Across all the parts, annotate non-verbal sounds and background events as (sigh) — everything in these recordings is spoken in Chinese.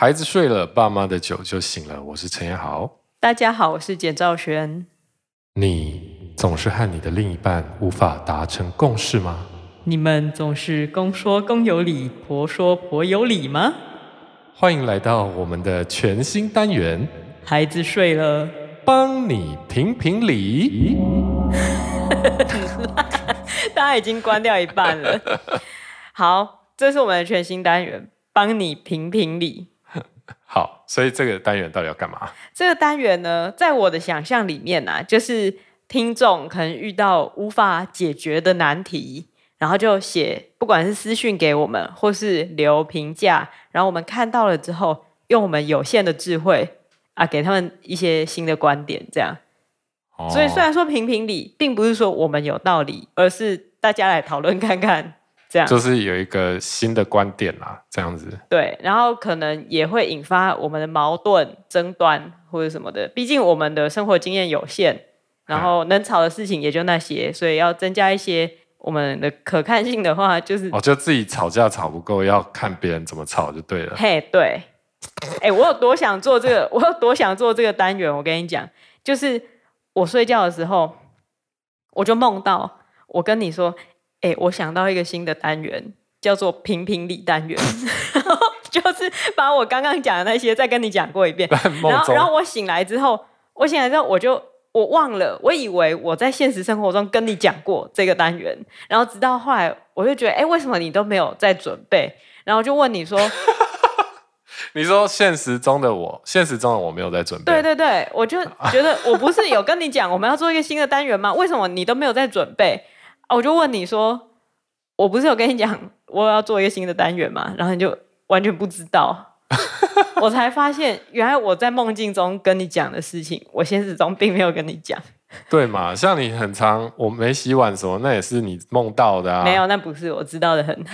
孩子睡了，爸妈的酒就醒了。我是陈彦豪，大家好，我是简兆轩。你总是和你的另一半无法达成共识吗？你们总是公说公有理，婆说婆有理吗？欢迎来到我们的全新单元。孩子睡了，帮你评评理。(laughs) 大家已经关掉一半了。好，这是我们的全新单元，帮你评评理。好，所以这个单元到底要干嘛？(laughs) 这个单元呢，在我的想象里面呢、啊，就是听众可能遇到无法解决的难题，然后就写，不管是私讯给我们，或是留评价，然后我们看到了之后，用我们有限的智慧啊，给他们一些新的观点，这样。哦、所以虽然说评评理，并不是说我们有道理，而是大家来讨论看看。这样就是有一个新的观点啦，这样子。对，然后可能也会引发我们的矛盾、争端或者什么的。毕竟我们的生活经验有限，然后能吵的事情也就那些，所以要增加一些我们的可看性的话，就是哦，就自己吵架吵不够，要看别人怎么吵就对了。嘿，对，哎，我有多想做这个，(laughs) 我有多想做这个单元。我跟你讲，就是我睡觉的时候，我就梦到我跟你说。哎，我想到一个新的单元，叫做“评评理单元 (laughs) ”，然后就是把我刚刚讲的那些再跟你讲过一遍。然后，然后我醒来之后，我醒来之后我就我忘了，我以为我在现实生活中跟你讲过这个单元，然后直到后来，我就觉得，哎，为什么你都没有在准备？然后就问你说：(laughs) “你说现实中的我，现实中的我没有在准备？”对对对，我就觉得我不是有跟你讲我们要做一个新的单元吗？为什么你都没有在准备？我就问你说，我不是有跟你讲我要做一个新的单元嘛？然后你就完全不知道，(laughs) 我才发现原来我在梦境中跟你讲的事情，我现实中并没有跟你讲。对嘛？像你很常我没洗碗什么，那也是你梦到的啊。没有，那不是，我知道的很。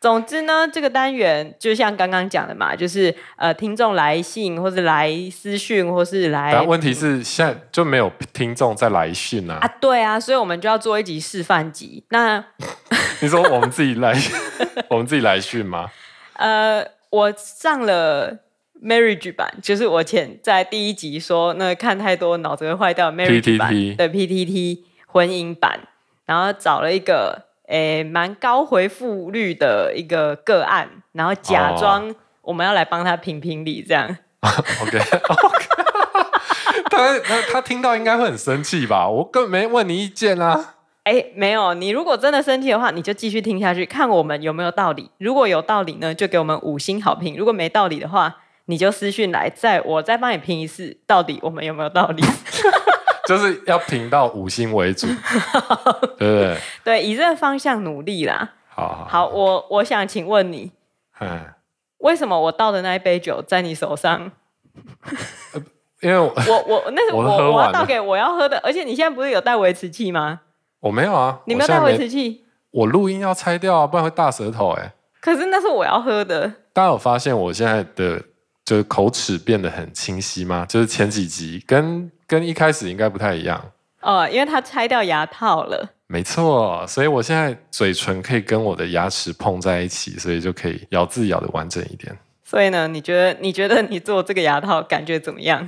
总之呢，这个单元就像刚刚讲的嘛，就是呃，听众来信，或是来私讯，或是来。但问题是现在就没有听众在来信啊。啊，对啊，所以我们就要做一集示范集。那 (laughs) 你说我们自己来，(laughs) 我们自己来信吗？呃，我上了 Marriage 版，就是我前在第一集说那看太多脑子会坏掉 Marriage 版的 PTT 婚姻版，然后找了一个。诶，蛮高回复率的一个个案，然后假装我们要来帮他评评理，这样。(laughs) OK，(laughs) 他他他听到应该会很生气吧？我根本没问你意见啊。哎，没有，你如果真的生气的话，你就继续听下去，看我们有没有道理。如果有道理呢，就给我们五星好评；如果没道理的话，你就私讯来，再我再帮你评一次，到底我们有没有道理。(laughs) 就是要评到五星为主，(laughs) 对不对？对，以这个方向努力啦。好好，好，我我想请问你，嗯，为什么我倒的那一杯酒在你手上？(laughs) 因为我 (laughs) 我我那是我我，我要倒给我要喝的，而且你现在不是有带维持器吗？我没有啊，你没有带维持器？我录音要拆掉啊，不然会大舌头哎。可是那是我要喝的。大家有发现我现在的就是口齿变得很清晰吗？就是前几集跟。跟一开始应该不太一样哦，因为他拆掉牙套了。没错，所以我现在嘴唇可以跟我的牙齿碰在一起，所以就可以咬字咬的完整一点。所以呢，你觉得你觉得你做这个牙套感觉怎么样？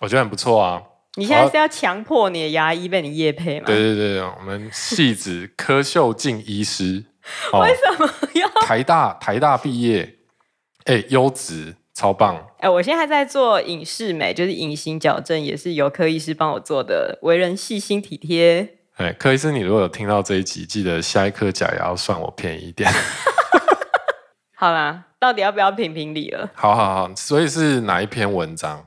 我觉得很不错啊。你现在是要强迫你的牙医被你夜配吗？对对对，我们戏子柯秀静医师，(laughs) 为什么要台大台大毕业？哎，优质。超棒！哎、欸，我现在还在做隐适美，就是隐形矫正，也是由柯医师帮我做的，为人细心体贴。哎、欸，柯医师，你如果有听到这一集，记得下一颗假牙要算我便宜一点。(laughs) 好啦，到底要不要评评理了？好好好，所以是哪一篇文章？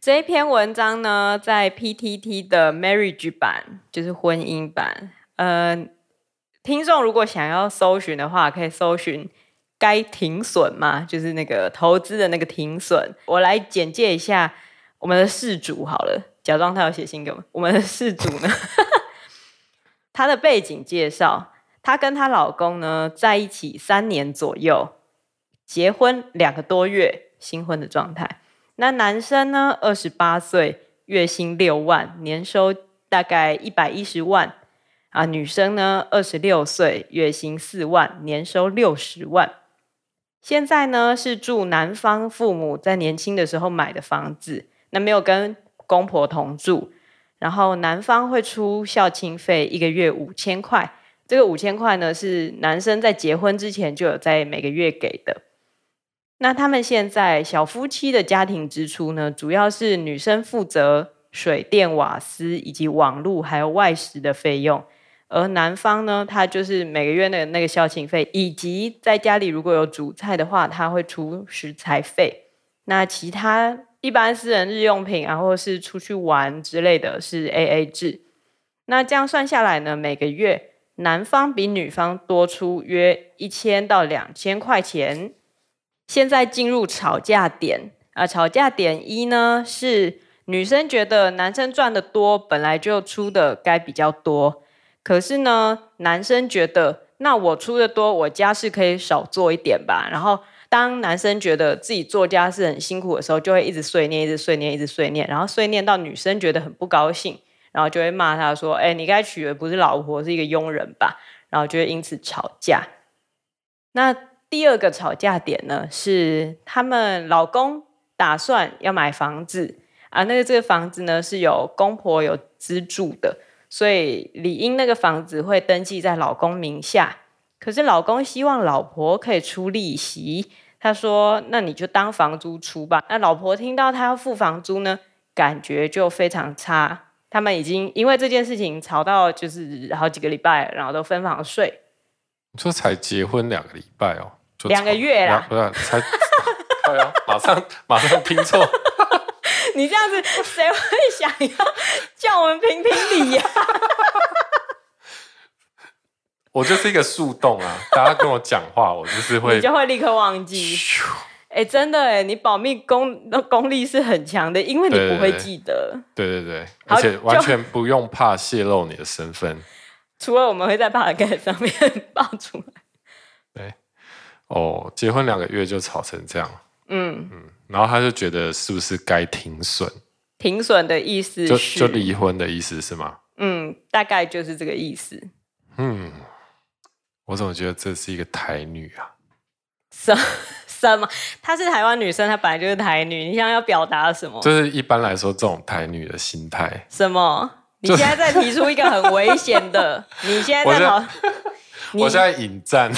这一篇文章呢，在 PTT 的 Marriage 版，就是婚姻版。嗯、呃，听众如果想要搜寻的话，可以搜寻。该停损吗？就是那个投资的那个停损。我来简介一下我们的事主好了，假装他要写信给我们。我们的事主呢，(laughs) 他的背景介绍：她跟她老公呢在一起三年左右，结婚两个多月，新婚的状态。那男生呢，二十八岁，月薪六万，年收大概一百一十万啊。女生呢，二十六岁，月薪四万，年收六十万。现在呢是住男方父母在年轻的时候买的房子，那没有跟公婆同住，然后男方会出孝亲费，一个月五千块。这个五千块呢是男生在结婚之前就有在每个月给的。那他们现在小夫妻的家庭支出呢，主要是女生负责水电瓦斯以及网络还有外食的费用，而男方呢，他就是每个月的那个孝亲费，以及在家里如果有煮菜的话，他会出食材费。那其他一般私人日用品啊，或是出去玩之类的是 AA 制。那这样算下来呢，每个月男方比女方多出约一千到两千块钱。现在进入吵架点啊！吵架点一呢，是女生觉得男生赚的多，本来就出的该比较多。可是呢，男生觉得那我出的多，我家事可以少做一点吧。然后当男生觉得自己做家事很辛苦的时候，就会一直碎念，一直碎念，一直碎念，然后碎念到女生觉得很不高兴，然后就会骂他说：“哎，你该娶的不是老婆，是一个佣人吧？”然后就会因此吵架。那。第二个吵架点呢，是他们老公打算要买房子啊，那个这个房子呢是有公婆有资助的，所以理应那个房子会登记在老公名下。可是老公希望老婆可以出利息，他说：“那你就当房租出吧。”那老婆听到他要付房租呢，感觉就非常差。他们已经因为这件事情吵到就是好几个礼拜，然后都分房睡。你说才结婚两个礼拜哦？两个月啦，不是才，(laughs) 对啊，马上马上拼错。你这样子，谁会想要叫我们评评理呀？(laughs) 我就是一个树洞啊，大家跟我讲话，我就是会，你就会立刻忘记。哎、欸，真的哎，你保密功功力是很强的，因为你不会记得。对对对，对，而且完全不用怕泄露你的身份。除了我们会在 Podcast 上面爆出来。对。哦，结婚两个月就吵成这样，嗯嗯，然后他就觉得是不是该停损？停损的意思就就离婚的意思是吗？嗯，大概就是这个意思。嗯，我怎么觉得这是一个台女啊？什什么？她是台湾女生，她本来就是台女。你想要表达什么？就是一般来说这种台女的心态。什么？你现在在提出一个很危险的？(laughs) 你现在在好？(laughs) 我现在引战。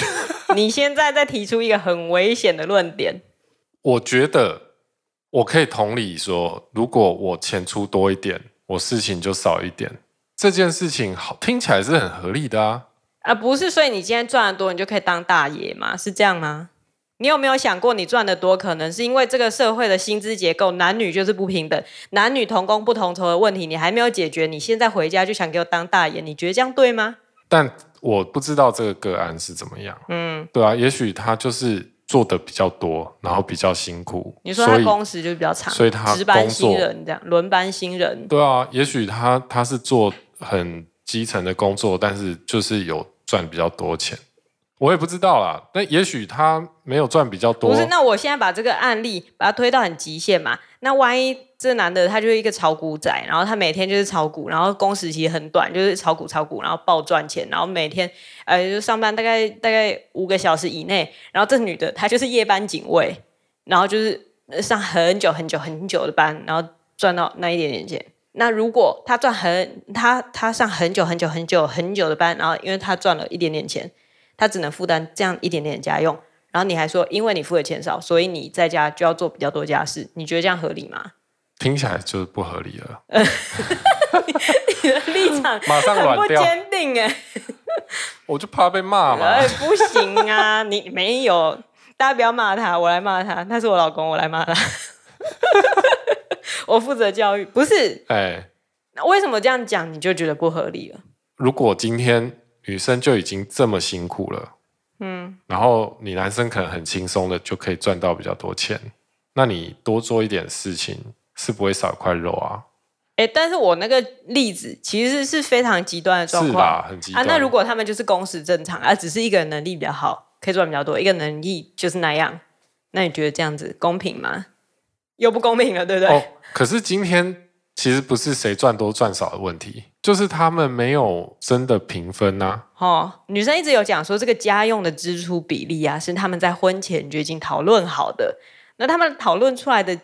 你现在在提出一个很危险的论点。我觉得我可以同理说，如果我钱出多一点，我事情就少一点，这件事情好听起来是很合理的啊。啊，不是，所以你今天赚得多，你就可以当大爷吗？是这样吗？你有没有想过，你赚得多，可能是因为这个社会的薪资结构，男女就是不平等，男女同工不同酬的问题，你还没有解决，你现在回家就想给我当大爷，你觉得这样对吗？但我不知道这个个案是怎么样，嗯，对啊，也许他就是做的比较多，然后比较辛苦。你说他工时就比较长，所以他值班新人这样轮班新人。对啊，也许他他是做很基层的工作，但是就是有赚比较多钱。我也不知道啦，那也许他没有赚比较多。不是，那我现在把这个案例把它推到很极限嘛？那万一这男的他就是一个炒股仔，然后他每天就是炒股，然后工时其实很短，就是炒股炒股，然后爆赚钱，然后每天呃就上班大概大概五个小时以内，然后这女的她就是夜班警卫，然后就是上很久很久很久的班，然后赚到那一点点钱。那如果他赚很他他上很久很久很久很久的班，然后因为他赚了一点点钱。他只能负担这样一点点的家用，然后你还说，因为你付的钱少，所以你在家就要做比较多家事，你觉得这样合理吗？听起来就是不合理了。(laughs) 你的立场马上很不坚定哎，(laughs) 我就怕被骂嘛。哎，不行啊，你没有，大家不要骂他，我来骂他，他是我老公，我来骂他。(laughs) 我负责教育，不是？哎，那为什么这样讲你就觉得不合理了？如果今天。女生就已经这么辛苦了，嗯，然后你男生可能很轻松的就可以赚到比较多钱，那你多做一点事情是不会少一块肉啊。哎，但是我那个例子其实是非常极端的状况，是吧？很极端。啊，那如果他们就是工时正常，啊、只是一个人能力比较好，可以赚比较多，一个能力就是那样，那你觉得这样子公平吗？又不公平了，对不对？哦，可是今天。其实不是谁赚多赚少的问题，就是他们没有真的平分呐、啊。哦，女生一直有讲说，这个家用的支出比例啊，是他们在婚前就已经讨论好的。那他们讨论出来的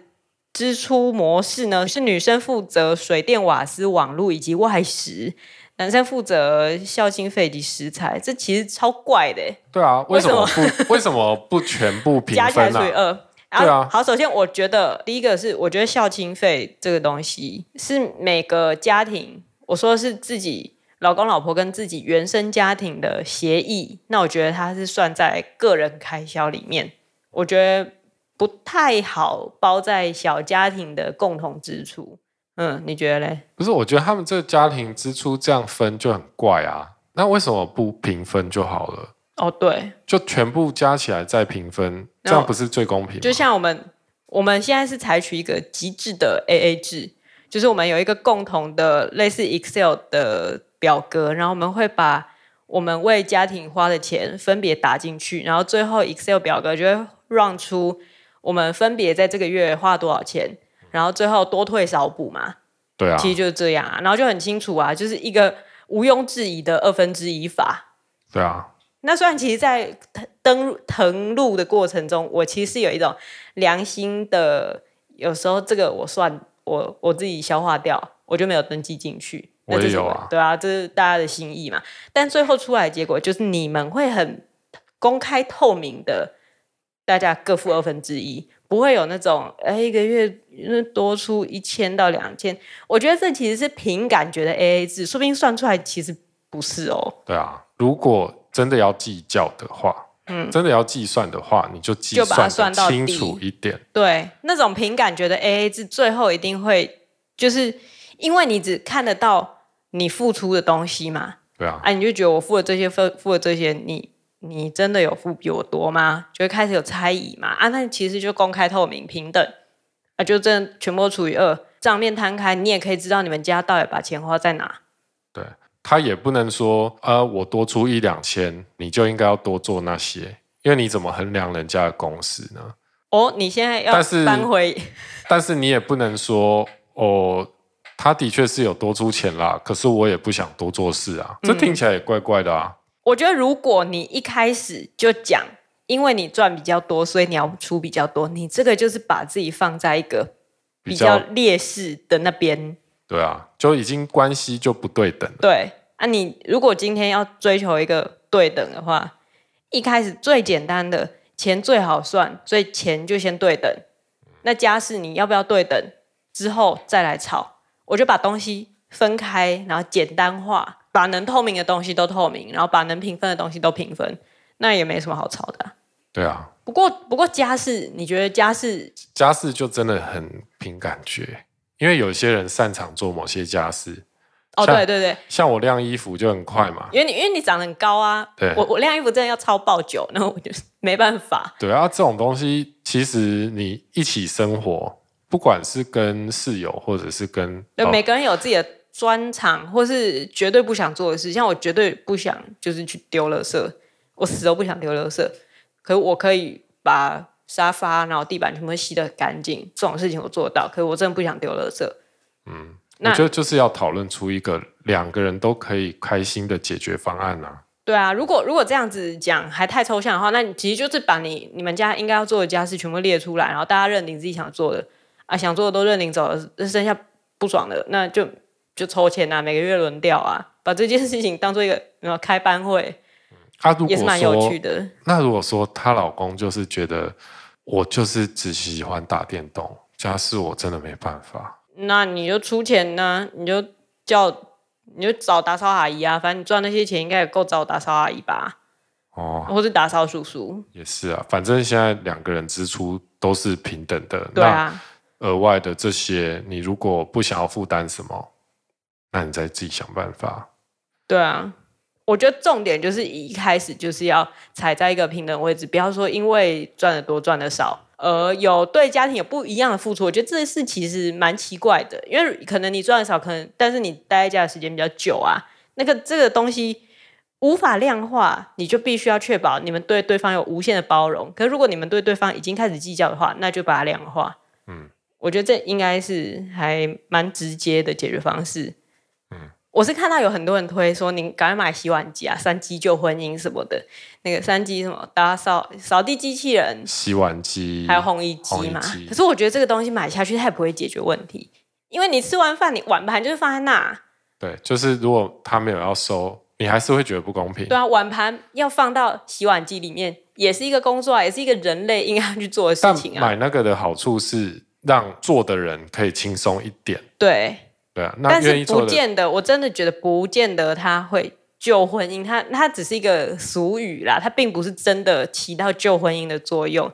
支出模式呢，是女生负责水电瓦斯网络以及外食，男生负责孝心费及食材。这其实超怪的。对啊，为什么不为什么不全部平分？加起来除以二。对啊，好，首先我觉得第一个是，我觉得孝亲费这个东西是每个家庭，我说的是自己老公老婆跟自己原生家庭的协议，那我觉得他是算在个人开销里面，我觉得不太好包在小家庭的共同支出。嗯，你觉得嘞？不是，我觉得他们这个家庭支出这样分就很怪啊，那为什么不平分就好了？哦，对，就全部加起来再平分，这样不是最公平？就像我们我们现在是采取一个极致的 AA 制，就是我们有一个共同的类似 Excel 的表格，然后我们会把我们为家庭花的钱分别打进去，然后最后 Excel 表格就会 run 出我们分别在这个月花多少钱，然后最后多退少补嘛。对啊，其实就是这样啊，然后就很清楚啊，就是一个毋庸置疑的二分之一法。对啊。那虽然其实，在登謄录的过程中，我其实是有一种良心的，有时候这个我算我我自己消化掉，我就没有登记进去。我也有啊，对啊，这是大家的心意嘛。但最后出来的结果就是你们会很公开透明的，大家各付二分之一，不会有那种哎一个月多出一千到两千。我觉得这其实是凭感觉的 AA 制，说不定算出来其实不是哦。对啊，如果。真的要计较的话，嗯，真的要计算的话，你就计算得清楚一点。对，那种凭感觉的 AA 制，最后一定会就是因为你只看得到你付出的东西嘛。对啊，啊，你就觉得我付了这些，付付了这些，你你真的有付比我多吗？就会开始有猜疑嘛。啊，那其实就公开透明平等啊，就这样全部除以二，账面摊开，你也可以知道你们家到底把钱花在哪。对。他也不能说，呃，我多出一两千，你就应该要多做那些，因为你怎么衡量人家的公司呢？哦，你现在要搬回，但是，(laughs) 但是你也不能说，哦，他的确是有多出钱啦，可是我也不想多做事啊，这听起来也怪怪的啊。嗯，我觉得如果你一开始就讲，因为你赚比较多，所以你要出比较多，你这个就是把自己放在一个比较劣势的那边。对啊，就已经关系就不对等了。对啊，你如果今天要追求一个对等的话，一开始最简单的钱最好算，所以钱就先对等。那家事你要不要对等？之后再来吵，我就把东西分开，然后简单化，把能透明的东西都透明，然后把能平分的东西都平分，那也没什么好吵的啊。对啊，不过不过家事，你觉得家事？家事就真的很凭感觉。因为有些人擅长做某些家事，哦，对对对，像我晾衣服就很快嘛，因为你因为你长得很高啊，对，我我晾衣服真的要超爆久，然后我就没办法。对啊，这种东西其实你一起生活，不管是跟室友或者是跟，对，每个人有自己的专长，或是绝对不想做的事，像我绝对不想就是去丢垃圾，我死都不想丢垃圾，可是我可以把。沙发，然后地板全部吸得干净，这种事情我做到。可是我真的不想丢垃圾。嗯，那我觉得就是要讨论出一个两个人都可以开心的解决方案啊。对啊，如果如果这样子讲还太抽象的话，那你其实就是把你你们家应该要做的家事全部列出来，然后大家认定自己想做的啊，想做的都认领走了，剩下不爽的那就就抽签啊，每个月轮调啊，把这件事情当做一个然后开班会。他如果也是蛮有趣的。那如果说她老公就是觉得我就是只喜欢打电动，家事我真的没办法。那你就出钱呢？你就叫你就找打扫阿姨啊，反正你赚那些钱应该也够找打扫阿姨吧？哦，或是打扫叔叔。也是啊，反正现在两个人支出都是平等的。对啊。额外的这些，你如果不想要负担什么，那你再自己想办法。对啊。我觉得重点就是一开始就是要踩在一个平等位置，不要说因为赚的多赚的少，而有对家庭有不一样的付出。我觉得这事其实蛮奇怪的，因为可能你赚的少，可能但是你待在家的时间比较久啊，那个这个东西无法量化，你就必须要确保你们对对方有无限的包容。可是如果你们对对方已经开始计较的话，那就把它量化。嗯，我觉得这应该是还蛮直接的解决方式。嗯，我是看到有很多人推说，你赶快买洗碗机啊，三机救婚姻什么的。那个三机什么打扫扫地机器人、洗碗机，还有烘衣机嘛。可是我觉得这个东西买下去，它也不会解决问题，因为你吃完饭，你碗盘就是放在那。对，就是如果他没有要收，你还是会觉得不公平。对啊，碗盘要放到洗碗机里面，也是一个工作啊，也是一个人类应该去做的事情啊。买那个的好处是让做的人可以轻松一点。对，对啊，那但是不见得，我真的觉得不见得他会救婚姻，他他只是一个俗语啦，他并不是真的起到救婚姻的作用，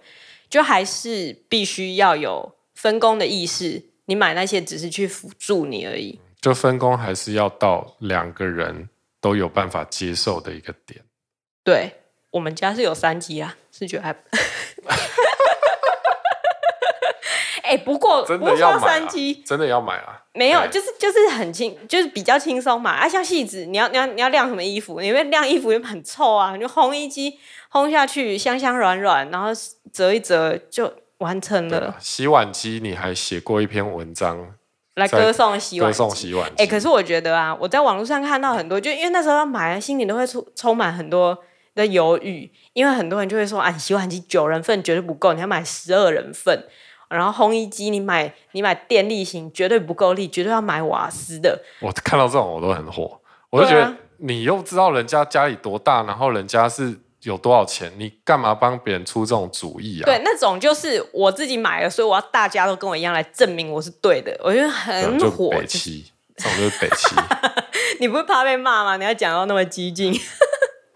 就还是必须要有分工的意识。你买那些只是去辅助你而已。就分工还是要到两个人都有办法接受的一个点。对，我们家是有三级啊，是觉得还。(laughs) 哎、欸，不过真的要买、啊、真的要买啊？没有，就是就是很轻，就是比较轻松嘛。啊，像戏子，你要你要你要晾什么衣服？因为晾衣服又很臭啊，你就烘衣机烘下去，香香软软，然后折一折就完成了。洗碗机，你还写过一篇文章。来歌颂洗碗，歌颂洗碗。哎、欸，可是我觉得啊，我在网络上看到很多，就因为那时候要买，心里都会充充满很多的犹豫，因为很多人就会说，啊，洗碗机九人份绝对不够，你要买十二人份。然后烘衣机，你买你买电力型绝对不够力，绝对要买瓦斯的。我看到这种我都很火，我就觉得你又知道人家家里多大，然后人家是。有多少钱？你干嘛帮别人出这种主意啊？对，那种就是我自己买了，所以我要大家都跟我一样来证明我是对的。我觉得很火，北七，这种就是北七。(laughs) 你不是怕被骂吗？你要讲到那么激进？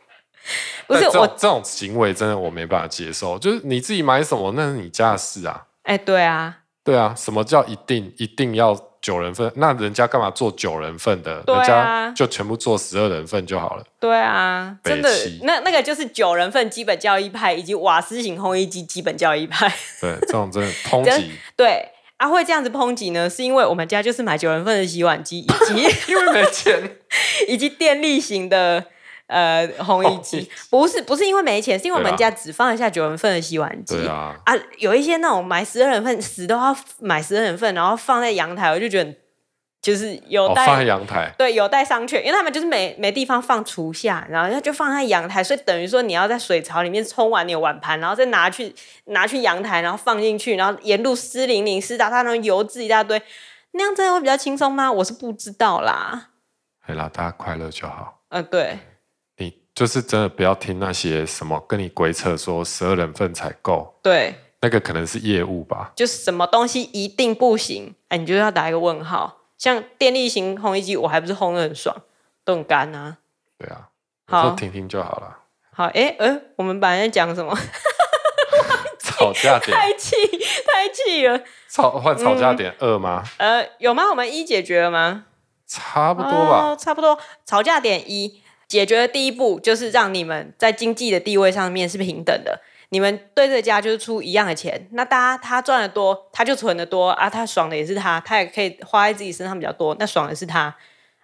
(laughs) 不是这我这种行为真的我没办法接受。就是你自己买什么，那是你家的事啊。哎、欸，对啊，对啊，什么叫一定一定要？九人份，那人家干嘛做九人份的？对啊，人家就全部做十二人份就好了。对啊，真的，那那个就是九人份基本教义派，以及瓦斯型烘衣机基本教义派。对，(laughs) 这种真的抨击。对，啊，会这样子抨击呢，是因为我们家就是买九人份的洗碗机，以及 (laughs) 因为没钱，(laughs) 以及电力型的。呃，烘 (laughs) 衣机不是不是因为没钱，是因为我们家只放得下九人份的洗碗机。啊，啊，有一些那种买十二人份，死都要买十二人份，然后放在阳台，我就觉得就是有待、哦、放在阳台，对，有待商榷，因为他们就是没没地方放厨下，然后就放在阳台，所以等于说你要在水槽里面冲完你的碗盘，然后再拿去拿去阳台，然后放进去，然后沿路湿淋淋湿哒哒，那种油渍一大堆，那样真的会比较轻松吗？我是不知道啦。好啦，大家快乐就好。嗯、呃，对。就是真的不要听那些什么跟你鬼扯说十二人份才够，对，那个可能是业务吧。就是什么东西一定不行，哎，你就要打一个问号。像电力型烘衣机，我还不是烘的很爽，都很干啊。对啊，好，听听就好了。好，哎，呃，我们本来在讲什么？(laughs) 吵架点。太气，太气了。吵换吵架点二吗？呃，有吗？我们一解决了吗？差不多吧。哦，差不多。吵架点一。解决的第一步就是让你们在经济的地位上面是平等的，你们对这家就是出一样的钱，那大家他赚的多，他就存的多啊，他爽的也是他，他也可以花在自己身上比较多，那爽的是他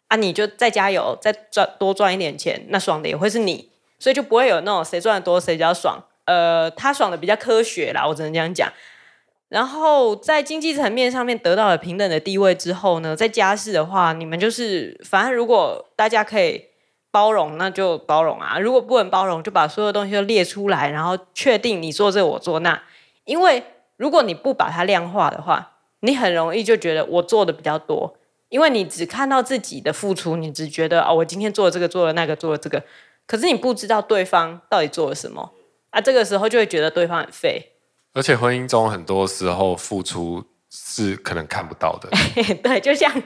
啊，你就再加油，再赚多赚一点钱，那爽的也会是你，所以就不会有那种谁赚的多谁比较爽，呃，他爽的比较科学啦，我只能这样讲。然后在经济层面上面得到了平等的地位之后呢，在家事的话，你们就是反正如果大家可以。包容那就包容啊，如果不能包容，就把所有东西都列出来，然后确定你做这我做那。因为如果你不把它量化的话，你很容易就觉得我做的比较多，因为你只看到自己的付出，你只觉得哦，我今天做了这个，做了那个，做了这个，可是你不知道对方到底做了什么啊，这个时候就会觉得对方很废。而且婚姻中很多时候付出是可能看不到的，(laughs) 对，就像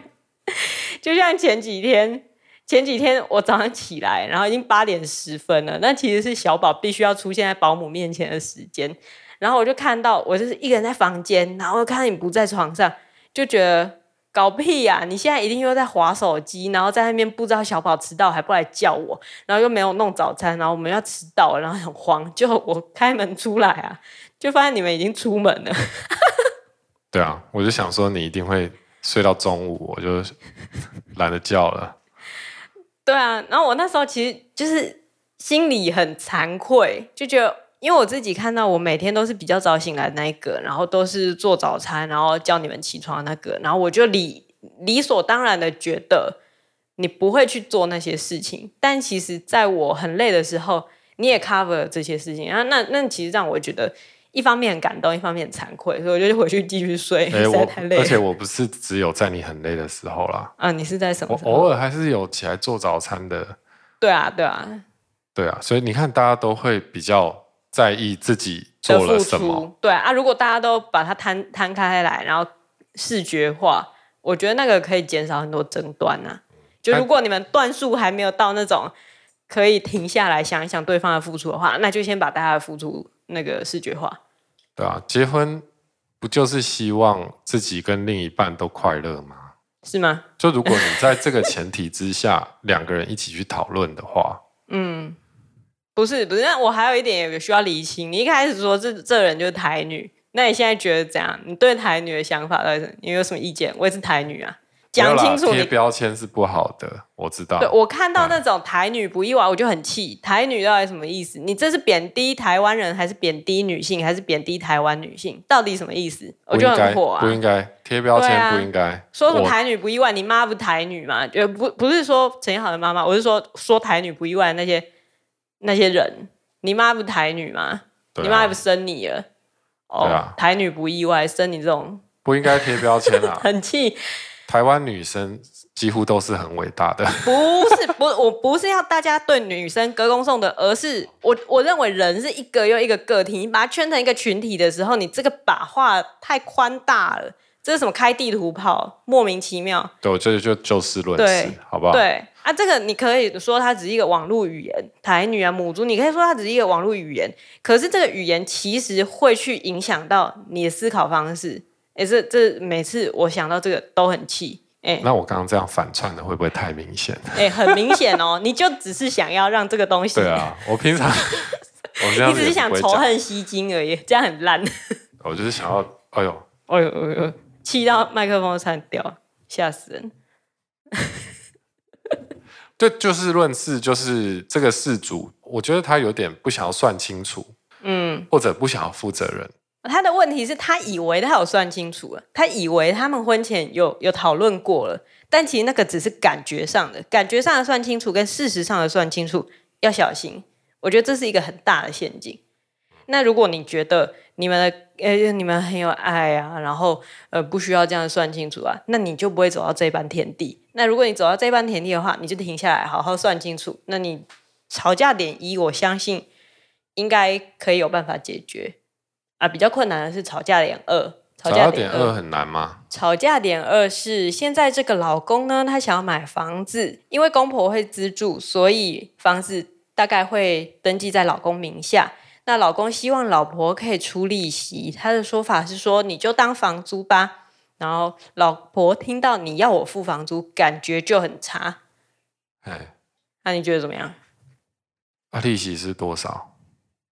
就像前几天。前几天我早上起来，然后已经八点十分了，那其实是小宝必须要出现在保姆面前的时间。然后我就看到我就是一个人在房间，然后看到你不在床上，就觉得搞屁呀、你现在一定又在划手机，然后在那边不知道小宝迟到还不来叫我，然后又没有弄早餐，然后我们要迟到，然后很慌。就我开门出来啊，就发现你们已经出门了。对啊，我就想说你一定会睡到中午，我就懒得叫了。对啊，然后我那时候其实就是心里很惭愧，就觉得因为我自己看到，我每天都是比较早醒来的那一个，然后都是做早餐，然后叫你们起床那个，然后我就理理所当然的觉得你不会去做那些事情。但其实在我很累的时候，你也 cover 了这些事情，然后那那其实让我觉得一方面很感动，一方面很惭愧，所以我就回去继续睡，欸、实在太累。而且我不是只有在你很累的时候啦。啊，你是在什么时候？我偶尔还是有起来做早餐的。对啊，对啊，对啊，所以你看，大家都会比较在意自己做了什么。对啊，如果大家都把它摊摊开来，然后视觉化，我觉得那个可以减少很多争端啊。就如果你们段数还没有到那种。可以停下来想一想对方的付出的话，那就先把大家的付出那个视觉化。对啊，结婚不就是希望自己跟另一半都快乐吗？是吗？就如果你在这个前提之下，(laughs) 两个人一起去讨论的话，嗯，不是不是，那我还有一点也需要厘清。你一开始说这这人就是台女，那你现在觉得怎样？你对台女的想法到底是？你有什么意见？我也是台女啊。讲清楚，贴标签是不好的，我知道。对，我看到那种台女不意外，我就很气。台女到底什么意思？你这是贬低台湾人，还是贬低女性，还是贬低台湾女性？到底什么意思？我就很火啊！不应该贴标签，不应该、啊、说什么台女不意外。你妈不台女吗？就不不是说陈好的妈妈，我是说说台女不意外那些那些人。你妈不台女吗？啊、你妈还不生你了？哦，啊、台女不意外，生你这种不应该贴标签啊！(laughs) 很气。台湾女生几乎都是很伟大的，不是不，我不是要大家对女生歌功颂德，而是我我认为人是一个又一个个体，你把它圈成一个群体的时候，你这个把话太宽大了，这是什么开地图炮，莫名其妙。对，这就就事论事，好不好？对啊，这个你可以说它只是一个网络语言，台女啊母猪，你可以说它只是一个网络语言，可是这个语言其实会去影响到你的思考方式。哎，这这每次我想到这个都很气。哎，那我刚刚这样反串的会不会太明显？(laughs) 哎，很明显哦，你就只是想要让这个东西。对啊，我平常，(laughs) 我你只是想仇恨吸金而已，这样很烂。(laughs) 我就是想要，哎呦，哎呦哎呦，气到麦克风差点掉，吓死人。对，就事论事，就是这个事主，我觉得他有点不想要算清楚，嗯，或者不想要负责任。他的问题是他以为他有算清楚了，他以为他们婚前有有讨论过了，但其实那个只是感觉上的，感觉上的算清楚跟事实上的算清楚要小心。我觉得这是一个很大的陷阱。那如果你觉得你们的呃你们很有爱啊，然后呃不需要这样算清楚啊，那你就不会走到这般田地。那如果你走到这般田地的话，你就停下来好好算清楚。那你吵架点一，我相信应该可以有办法解决。啊，比较困难的是吵架点二，吵架点二很难吗？吵架点二是现在这个老公呢，他想要买房子，因为公婆会资助，所以房子大概会登记在老公名下。那老公希望老婆可以出利息，他的说法是说，你就当房租吧。然后老婆听到你要我付房租，感觉就很差。哎，那你觉得怎么样？啊，利息是多少？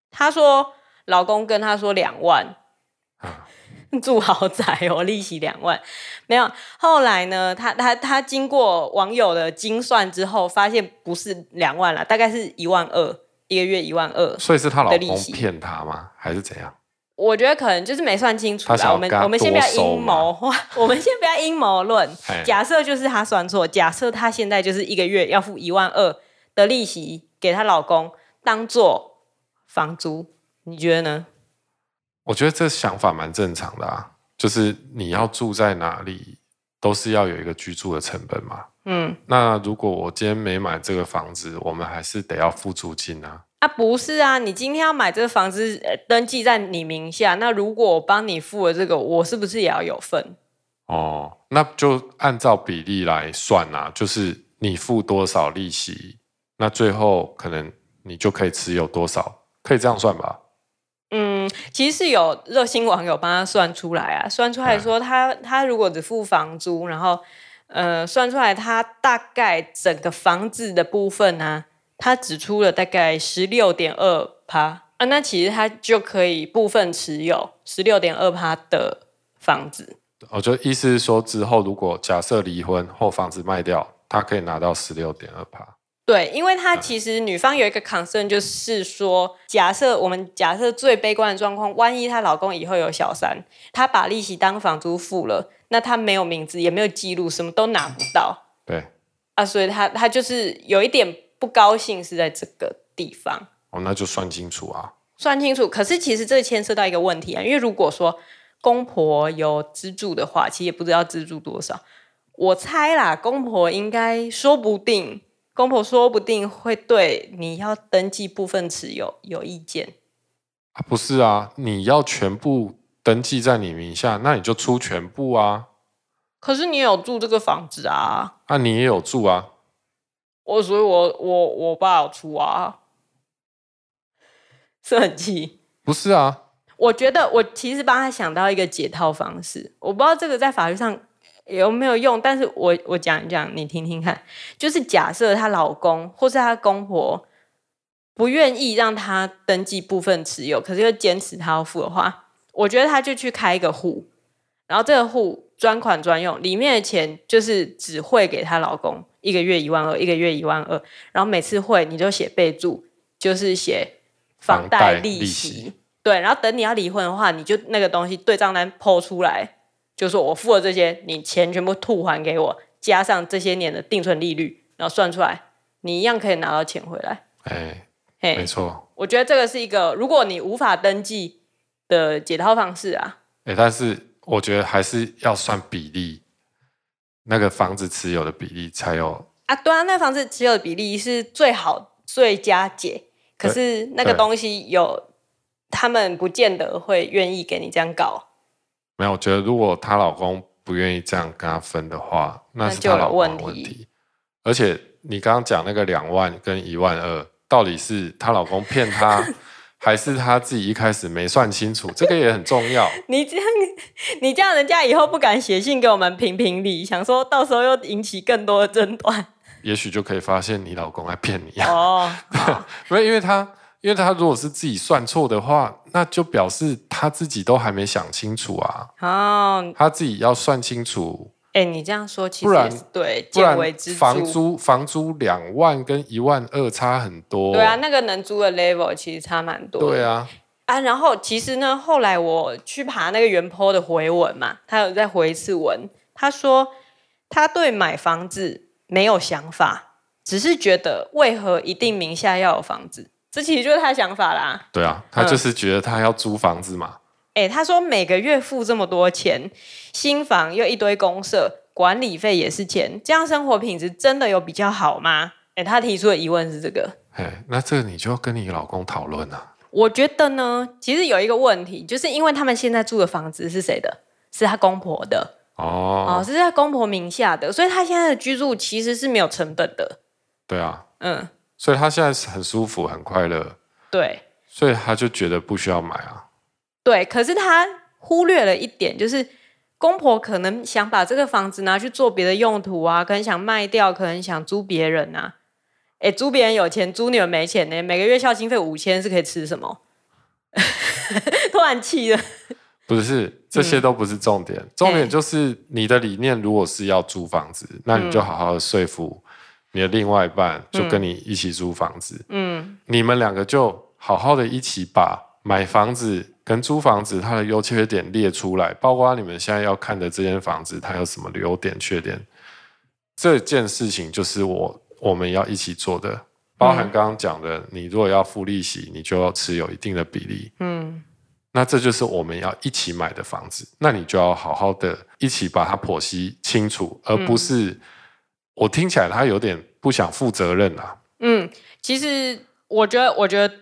他说。老公跟他说两万，住豪宅哦，(laughs) 利息两万，没有。后来呢，他他他经过网友的精算之后，发现不是两万了，大概是一万二，一个月一万二。所以是他老公骗他吗？还是怎样？我觉得可能就是没算清楚啦。我们我们先不要阴谋，(laughs) 我们先不要阴谋论。(laughs) 假设就是他算错，假设他现在就是一个月要付一万二的利息给她老公当做房租。你觉得呢？我觉得这想法蛮正常的啊，就是你要住在哪里，都是要有一个居住的成本嘛。嗯，那如果我今天没买这个房子，我们还是得要付租金啊。啊，不是啊，你今天要买这个房子，登记在你名下，那如果我帮你付了这个，我是不是也要有份？哦，那就按照比例来算啊，就是你付多少利息，那最后可能你就可以持有多少，可以这样算吧？嗯，其实是有热心网友帮他算出来啊，算出来说他、嗯、他如果只付房租，然后呃算出来他大概整个房子的部分呢、啊，他只出了大概十六点二趴啊，那其实他就可以部分持有十六点二趴的房子。我觉得意思是说之后如果假设离婚或房子卖掉，他可以拿到十六点二趴。对，因为他其实女方有一个 concern，就是说，假设我们假设最悲观的状况，万一她老公以后有小三，她把利息当房租付了，那她没有名字，也没有记录，什么都拿不到。对啊，所以她她就是有一点不高兴，是在这个地方。哦，那就算清楚啊，算清楚。可是其实这牵涉到一个问题啊，因为如果说公婆有资助的话，其实也不知道资助多少。我猜啦，公婆应该说不定。公婆说不定会对你要登记部分持有有意见啊？不是啊，你要全部登记在你名下，那你就出全部啊。可是你有住这个房子啊？啊，你也有住啊。我所以我，我我我爸有出啊，是很气。不是啊，我觉得我其实帮他想到一个解套方式，我不知道这个在法律上。有没有用？但是我我讲一讲，你听听看。就是假设她老公或是她公婆不愿意让她登记部分持有，可是又坚持她要付的话，我觉得她就去开一个户，然后这个户专款专用，里面的钱就是只汇给她老公，一个月一万二，一个月一万二，然后每次汇你就写备注，就是写房贷利息，对，然后等你要离婚的话，你就那个东西对账单 po 出来。就说我付了这些，你钱全部吐还给我，加上这些年的定存利率，然后算出来，你一样可以拿到钱回来。哎，嘿没错，我觉得这个是一个，如果你无法登记的解套方式啊。哎，但是我觉得还是要算比例，那个房子持有的比例才有啊。对啊，那房子持有的比例是最好最佳解，可是那个东西有，他们不见得会愿意给你这样搞。没有，我觉得如果她老公不愿意这样跟她分的话，那是她老公的问题。而且你刚刚讲那个两万跟一万二，到底是她老公骗她，(laughs) 还是她自己一开始没算清楚？这个也很重要。(laughs) 你这样，你这样，人家以后不敢写信给我们评评理，想说到时候又引起更多的争端。也许就可以发现你老公在骗你啊！哦，(laughs) 因为因为他。因为他如果是自己算错的话，那就表示他自己都还没想清楚啊。哦，他自己要算清楚。哎、欸，你这样说其实对，不然房租房租两万跟一万二差很多。对啊，那个能租的 level 其实差蛮多。对啊，啊，然后其实呢，后来我去爬那个原 po 的回文嘛，他有再回一次文，他说他对买房子没有想法，只是觉得为何一定名下要有房子。这其实就是他的想法啦。对啊，他就是觉得他要租房子嘛。哎、嗯，他说每个月付这么多钱，新房又一堆公社，管理费也是钱，这样生活品质真的有比较好吗？哎，他提出的疑问是这个。哎，那这个你就要跟你老公讨论啊。我觉得呢，其实有一个问题，就是因为他们现在住的房子是谁的？是他公婆的。哦。哦，是在公婆名下的，所以他现在的居住其实是没有成本的。对啊。嗯。所以他现在是很舒服，很快乐。对，所以他就觉得不需要买啊。对，可是他忽略了一点，就是公婆可能想把这个房子拿去做别的用途啊，可能想卖掉，可能想租别人啊。哎，租别人有钱，租你们没钱呢？每个月孝心费五千是可以吃什么？(laughs) 突然气了。不是，这些都不是重点，嗯、重点就是你的理念，如果是要租房子，那你就好好的说服。你的另外一半就跟你一起租房子，嗯，你们两个就好好的一起把买房子跟租房子它的优缺点列出来，包括你们现在要看的这间房子它有什么优点缺点，这件事情就是我我们要一起做的，包含刚刚讲的，你如果要付利息，你就要持有一定的比例，嗯，那这就是我们要一起买的房子，那你就要好好的一起把它剖析清楚，而不是。我听起来他有点不想负责任啊。嗯，其实我觉得，我觉得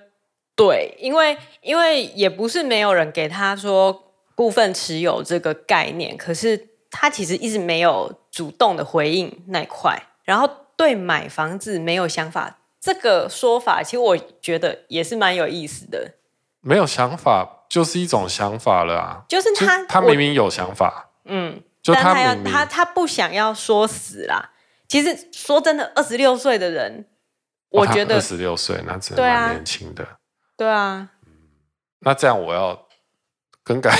对，因为因为也不是没有人给他说部分持有这个概念，可是他其实一直没有主动的回应那块，然后对买房子没有想法这个说法，其实我觉得也是蛮有意思的。没有想法就是一种想法了啊，就是他就他明明有想法，嗯，就他他他不想要说死啦。其实说真的，二十六岁的人，我觉得二十六岁那真的蛮年轻的。对啊，那这样我要更改。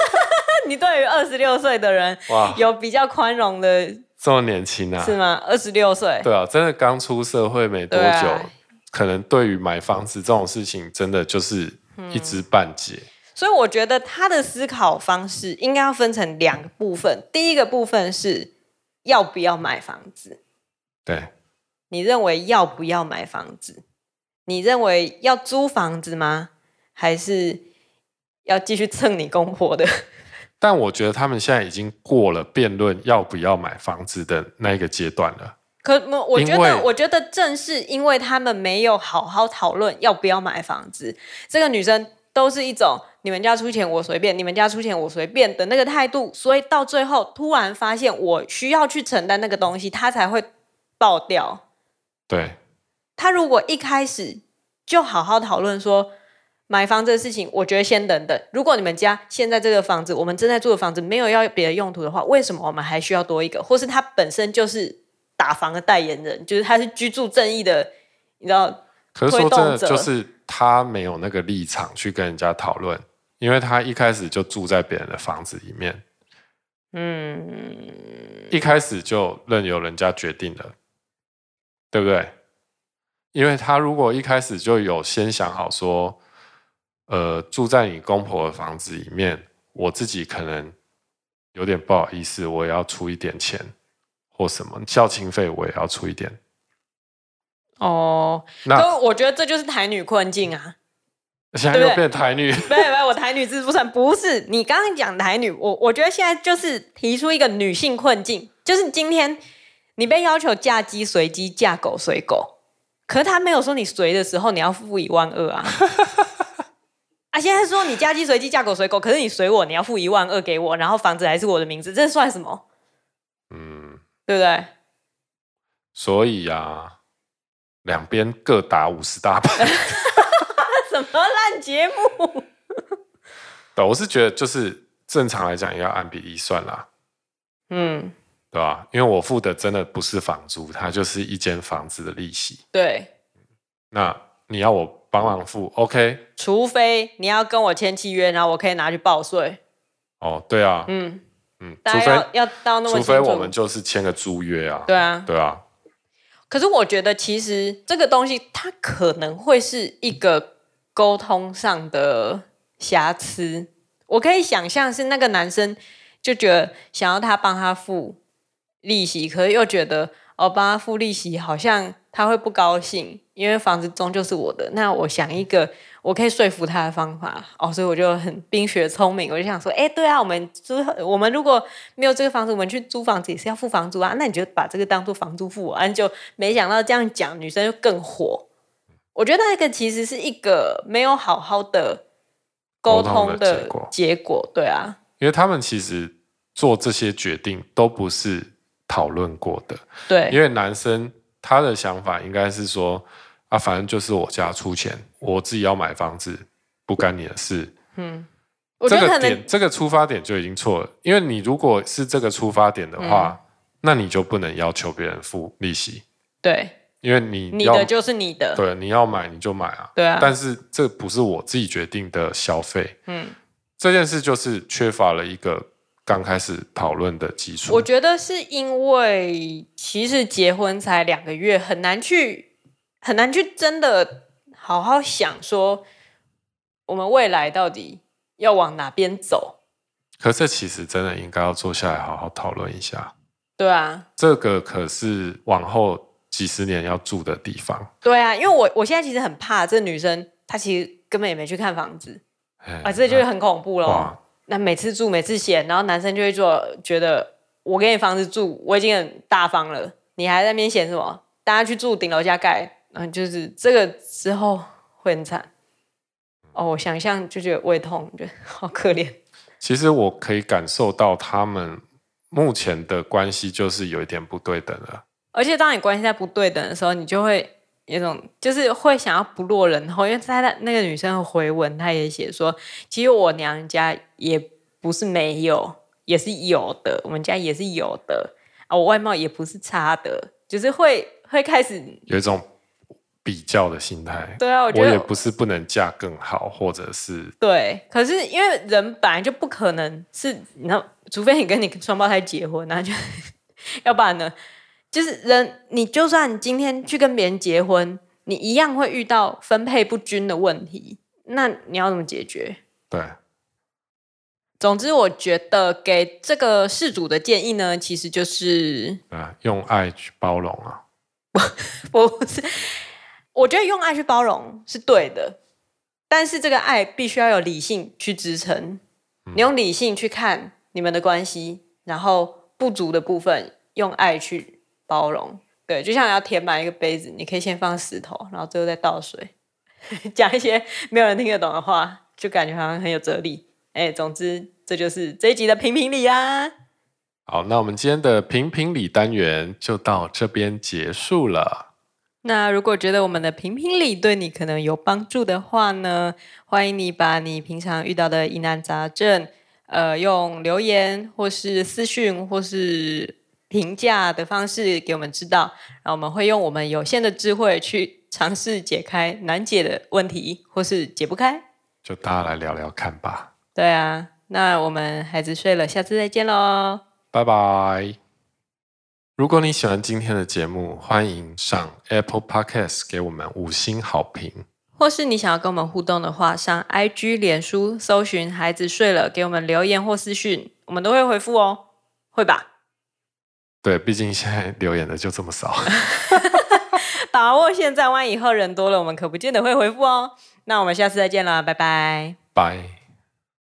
(laughs) 你对于二十六岁的人，哇，有比较宽容的这么年轻啊？是吗？二十六岁？对啊，真的刚出社会没多久，啊、可能对于买房子这种事情，真的就是一知半解。嗯、所以我觉得他的思考方式应该要分成两个部分。第一个部分是要不要买房子？对，你认为要不要买房子？你认为要租房子吗？还是要继续蹭你公婆的？(laughs) 但我觉得他们现在已经过了辩论要不要买房子的那一个阶段了。可我觉得，我觉得正是因为他们没有好好讨论要不要买房子，这个女生都是一种你们家出钱我随便，你们家出钱我随便的那个态度，所以到最后突然发现我需要去承担那个东西，他才会爆掉。对，他如果一开始就好好讨论说。买房这个事情，我觉得先等等。如果你们家现在这个房子，我们正在住的房子没有要别的用途的话，为什么我们还需要多一个？或是他本身就是打房的代言人，就是他是居住正义的，你知道？可是说真的，就是他没有那个立场去跟人家讨论，因为他一开始就住在别人的房子里面，嗯，一开始就任由人家决定了，对不对？因为他如果一开始就有先想好说。呃，住在你公婆的房子里面，我自己可能有点不好意思，我也要出一点钱或什么孝亲费，我也要出一点。哦，那我觉得这就是台女困境啊！现在又变台女？没有没有，我台女自不算，不是你刚刚讲台女，我我觉得现在就是提出一个女性困境，就是今天你被要求嫁鸡随鸡，嫁狗随狗，可是他没有说你随的时候你要付一万二啊。啊！现在说你嫁鸡随鸡，嫁狗随狗，可是你随我，你要付一万二给我，然后房子还是我的名字，这算什么？嗯，对不对？所以啊，两边各打五十大板。(laughs) 什么烂节目？(laughs) 对，我是觉得就是正常来讲，也要按比例算啦。嗯，对吧？因为我付的真的不是房租，它就是一间房子的利息。对。那你要我？帮忙付，OK。除非你要跟我签契约，然后我可以拿去报税。哦，对啊，嗯嗯，除非要，要到那么，除非我们就是签个租约啊。对啊，对啊。可是我觉得，其实这个东西它可能会是一个沟通上的瑕疵。我可以想象是那个男生就觉得想要他帮他付利息，可是又觉得哦，帮他付利息好像他会不高兴。因为房子终究是我的，那我想一个我可以说服他的方法。哦，所以我就很冰雪聪明，我就想说，哎，对啊，我们租，我们如果没有这个房子，我们去租房子也是要付房租啊，那你就把这个当做房租付完，就没想到这样讲，女生就更火。我觉得那个其实是一个没有好好的沟通的结果，结果，对啊，因为他们其实做这些决定都不是讨论过的，对，因为男生。他的想法应该是说啊，反正就是我家出钱，我自己要买房子，不干你的事。嗯，这个点，这个出发点就已经错了。因为你如果是这个出发点的话，嗯、那你就不能要求别人付利息。对，因为你你的就是你的，对，你要买你就买啊。对啊，但是这不是我自己决定的消费。嗯，这件事就是缺乏了一个。刚开始讨论的基础，我觉得是因为其实结婚才两个月，很难去很难去真的好好想说，我们未来到底要往哪边走。可这其实真的应该要坐下来好好讨论一下。对啊，这个可是往后几十年要住的地方。对啊，因为我我现在其实很怕这女生，她其实根本也没去看房子，啊，这就很恐怖了。那每次住每次嫌，然后男生就会做觉得我给你房子住，我已经很大方了，你还在那边嫌什么？大家去住顶楼加盖，嗯，就是这个之后会很惨。哦，我想象就觉得胃痛，觉得好可怜。其实我可以感受到他们目前的关系就是有一点不对等了。而且当你关系在不对等的时候，你就会。有种就是会想要不落人后，因为在他那个女生的回文，她也写说，其实我娘家也不是没有，也是有的，我们家也是有的啊，我外貌也不是差的，就是会会开始有一种比较的心态。对啊，我觉得我也不是不能嫁更好，或者是对，可是因为人本来就不可能是，你知道，除非你跟你双胞胎结婚，那就 (laughs) 要不然呢？就是人，你就算你今天去跟别人结婚，你一样会遇到分配不均的问题。那你要怎么解决？对。总之，我觉得给这个事主的建议呢，其实就是啊，用爱去包容啊。(laughs) 不是，我觉得用爱去包容是对的，但是这个爱必须要有理性去支撑。你用理性去看你们的关系，然后不足的部分用爱去。包容，对，就像你要填满一个杯子，你可以先放石头，然后最后再倒水，(laughs) 讲一些没有人听得懂的话，就感觉好像很有哲理。哎，总之这就是这一集的评评理啊。好，那我们今天的评评理单元就到这边结束了。那如果觉得我们的评评理对你可能有帮助的话呢，欢迎你把你平常遇到的疑难杂症，呃，用留言或是私讯或是。评价的方式给我们知道，然后我们会用我们有限的智慧去尝试解开难解的问题，或是解不开，就大家来聊聊看吧。对啊，那我们孩子睡了，下次再见喽，拜拜。如果你喜欢今天的节目，欢迎上 Apple Podcast 给我们五星好评，或是你想要跟我们互动的话，上 IG、脸书搜寻“孩子睡了”，给我们留言或私讯，我们都会回复哦，会吧？对，毕竟现在留言的就这么少。(laughs) 把握现在，万一以后人多了，我们可不见得会回复哦。那我们下次再见了，拜拜。拜。